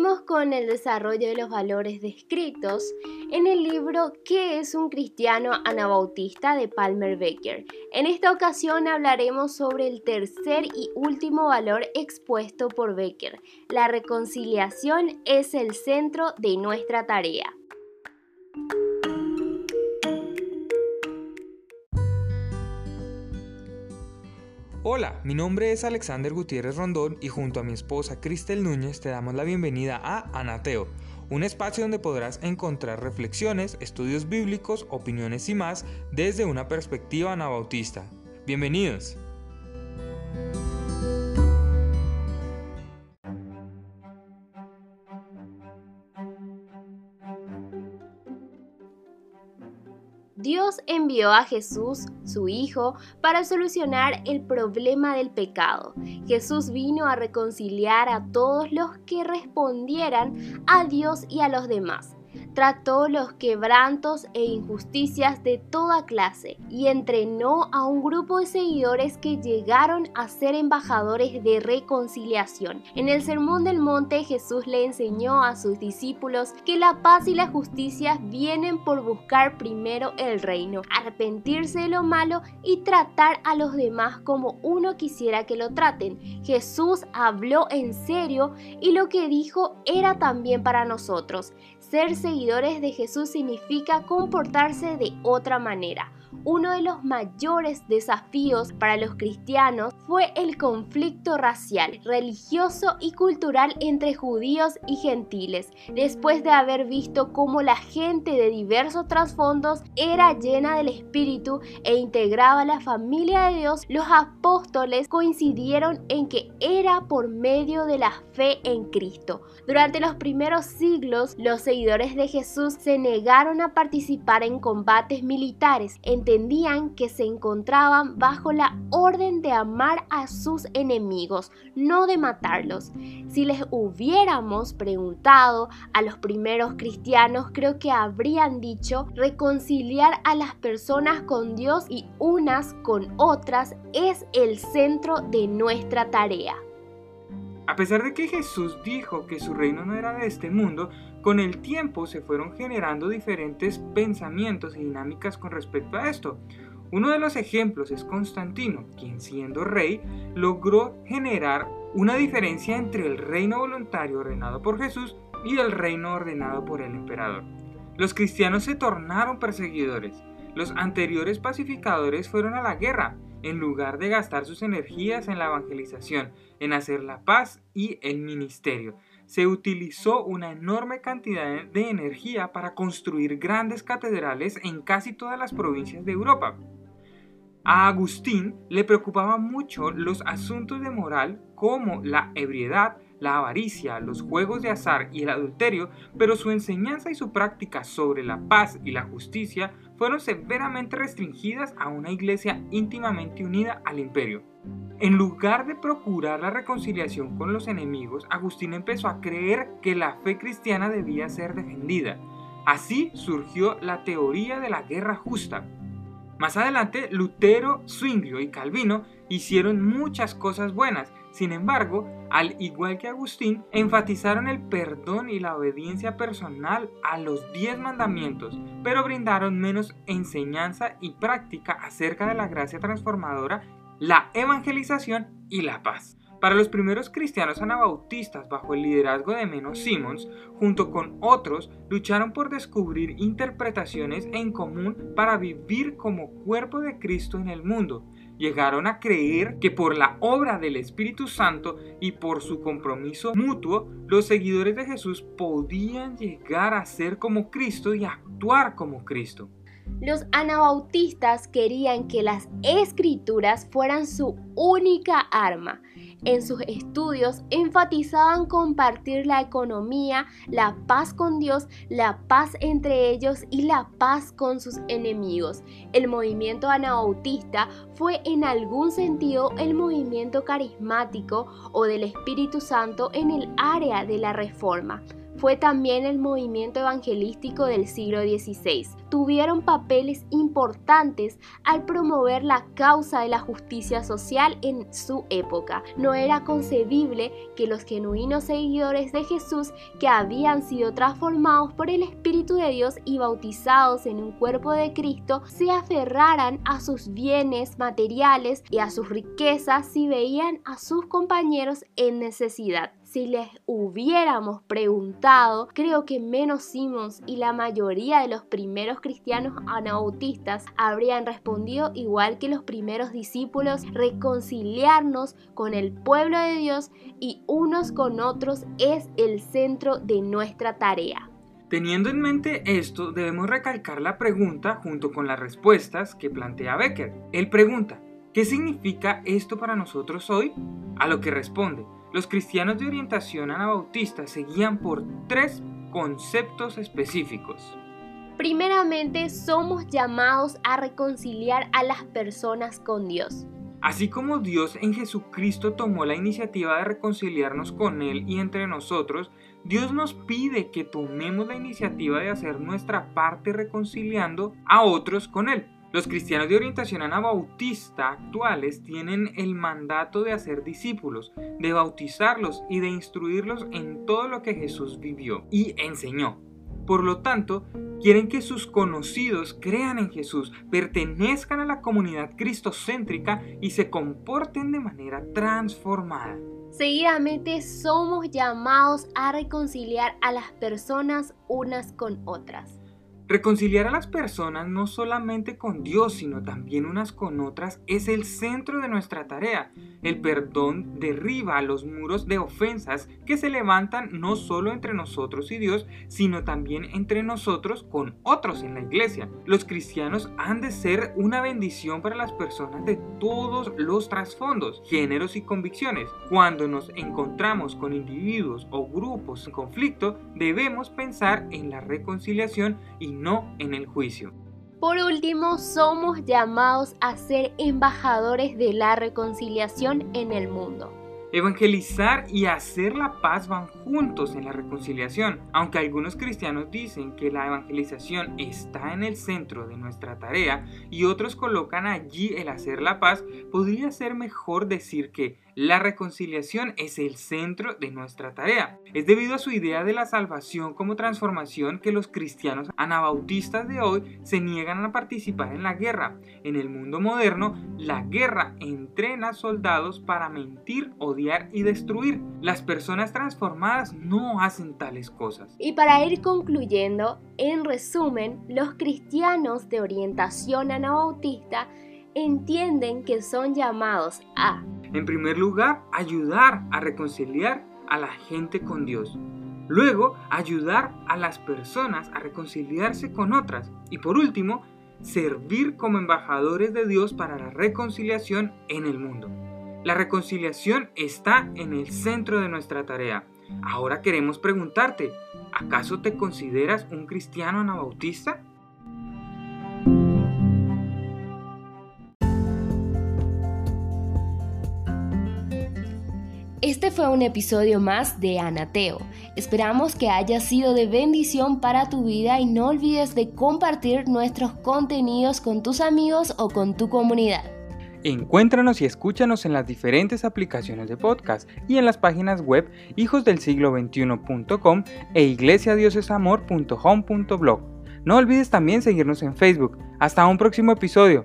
Seguimos con el desarrollo de los valores descritos en el libro ¿Qué es un cristiano anabautista? de Palmer Becker. En esta ocasión hablaremos sobre el tercer y último valor expuesto por Becker. La reconciliación es el centro de nuestra tarea. Hola, mi nombre es Alexander Gutiérrez Rondón y junto a mi esposa Cristel Núñez te damos la bienvenida a Anateo, un espacio donde podrás encontrar reflexiones, estudios bíblicos, opiniones y más desde una perspectiva anabautista. Bienvenidos. Dios envió a Jesús, su Hijo, para solucionar el problema del pecado. Jesús vino a reconciliar a todos los que respondieran a Dios y a los demás trató los quebrantos e injusticias de toda clase y entrenó a un grupo de seguidores que llegaron a ser embajadores de reconciliación. En el Sermón del Monte Jesús le enseñó a sus discípulos que la paz y la justicia vienen por buscar primero el reino, arrepentirse de lo malo y tratar a los demás como uno quisiera que lo traten. Jesús habló en serio y lo que dijo era también para nosotros. Ser seguidores de Jesús significa comportarse de otra manera, uno de los mayores desafíos para los cristianos fue el conflicto racial, religioso y cultural entre judíos y gentiles, después de haber visto cómo la gente de diversos trasfondos era llena del Espíritu e integraba la familia de Dios, los apóstoles coincidieron en que era por medio de la fe en Cristo. Durante los primeros siglos, los seguidores de Jesús se negaron a participar en combates militares, entendían que se encontraban bajo la orden de amar a sus enemigos, no de matarlos. Si les hubiéramos preguntado a los primeros cristianos, creo que habrían dicho reconciliar a las personas con Dios y unas con otras es el centro de nuestra tarea. A pesar de que Jesús dijo que su reino no era de este mundo, con el tiempo se fueron generando diferentes pensamientos y dinámicas con respecto a esto. Uno de los ejemplos es Constantino, quien siendo rey logró generar una diferencia entre el reino voluntario ordenado por Jesús y el reino ordenado por el emperador. Los cristianos se tornaron perseguidores. Los anteriores pacificadores fueron a la guerra en lugar de gastar sus energías en la evangelización, en hacer la paz y el ministerio. Se utilizó una enorme cantidad de energía para construir grandes catedrales en casi todas las provincias de Europa. A Agustín le preocupaban mucho los asuntos de moral como la ebriedad, la avaricia, los juegos de azar y el adulterio, pero su enseñanza y su práctica sobre la paz y la justicia fueron severamente restringidas a una iglesia íntimamente unida al imperio. En lugar de procurar la reconciliación con los enemigos, Agustín empezó a creer que la fe cristiana debía ser defendida. Así surgió la teoría de la guerra justa, más adelante, Lutero, Zwinglio y Calvino hicieron muchas cosas buenas, sin embargo, al igual que Agustín, enfatizaron el perdón y la obediencia personal a los diez mandamientos, pero brindaron menos enseñanza y práctica acerca de la gracia transformadora, la evangelización y la paz. Para los primeros cristianos anabautistas bajo el liderazgo de Menos Simons, junto con otros, lucharon por descubrir interpretaciones en común para vivir como cuerpo de Cristo en el mundo. Llegaron a creer que por la obra del Espíritu Santo y por su compromiso mutuo, los seguidores de Jesús podían llegar a ser como Cristo y actuar como Cristo. Los anabautistas querían que las escrituras fueran su única arma en sus estudios enfatizaban compartir la economía, la paz con Dios, la paz entre ellos y la paz con sus enemigos. El movimiento anabautista fue en algún sentido el movimiento carismático o del Espíritu Santo en el área de la reforma fue también el movimiento evangelístico del siglo XVI. Tuvieron papeles importantes al promover la causa de la justicia social en su época. No era concebible que los genuinos seguidores de Jesús que habían sido transformados por el Espíritu de Dios y bautizados en un cuerpo de Cristo se aferraran a sus bienes materiales y a sus riquezas si veían a sus compañeros en necesidad. Si les hubiéramos preguntado, creo que menos Simons y la mayoría de los primeros cristianos anabautistas habrían respondido igual que los primeros discípulos, reconciliarnos con el pueblo de Dios y unos con otros es el centro de nuestra tarea. Teniendo en mente esto, debemos recalcar la pregunta junto con las respuestas que plantea Becker. Él pregunta, ¿qué significa esto para nosotros hoy? A lo que responde, los cristianos de orientación anabautista se guían por tres conceptos específicos. Primeramente, somos llamados a reconciliar a las personas con Dios. Así como Dios en Jesucristo tomó la iniciativa de reconciliarnos con Él y entre nosotros, Dios nos pide que tomemos la iniciativa de hacer nuestra parte reconciliando a otros con Él. Los cristianos de orientación anabautista actuales tienen el mandato de hacer discípulos, de bautizarlos y de instruirlos en todo lo que Jesús vivió y enseñó. Por lo tanto, quieren que sus conocidos crean en Jesús, pertenezcan a la comunidad cristocéntrica y se comporten de manera transformada. Seguidamente somos llamados a reconciliar a las personas unas con otras. Reconciliar a las personas no solamente con Dios, sino también unas con otras es el centro de nuestra tarea. El perdón derriba los muros de ofensas que se levantan no solo entre nosotros y Dios, sino también entre nosotros con otros en la iglesia. Los cristianos han de ser una bendición para las personas de todos los trasfondos, géneros y convicciones. Cuando nos encontramos con individuos o grupos en conflicto, debemos pensar en la reconciliación y no en el juicio. Por último, somos llamados a ser embajadores de la reconciliación en el mundo. Evangelizar y hacer la paz van juntos en la reconciliación. Aunque algunos cristianos dicen que la evangelización está en el centro de nuestra tarea y otros colocan allí el hacer la paz, podría ser mejor decir que la reconciliación es el centro de nuestra tarea. Es debido a su idea de la salvación como transformación que los cristianos anabautistas de hoy se niegan a participar en la guerra. En el mundo moderno, la guerra entrena soldados para mentir, odiar y destruir. Las personas transformadas no hacen tales cosas. Y para ir concluyendo, en resumen, los cristianos de orientación anabautista entienden que son llamados a en primer lugar, ayudar a reconciliar a la gente con Dios. Luego, ayudar a las personas a reconciliarse con otras. Y por último, servir como embajadores de Dios para la reconciliación en el mundo. La reconciliación está en el centro de nuestra tarea. Ahora queremos preguntarte, ¿acaso te consideras un cristiano anabautista? Este fue un episodio más de Anateo. Esperamos que haya sido de bendición para tu vida y no olvides de compartir nuestros contenidos con tus amigos o con tu comunidad. Encuéntranos y escúchanos en las diferentes aplicaciones de podcast y en las páginas web hijosdelsiglo21.com e iglesiadiosesamor.home.blog. No olvides también seguirnos en Facebook. Hasta un próximo episodio.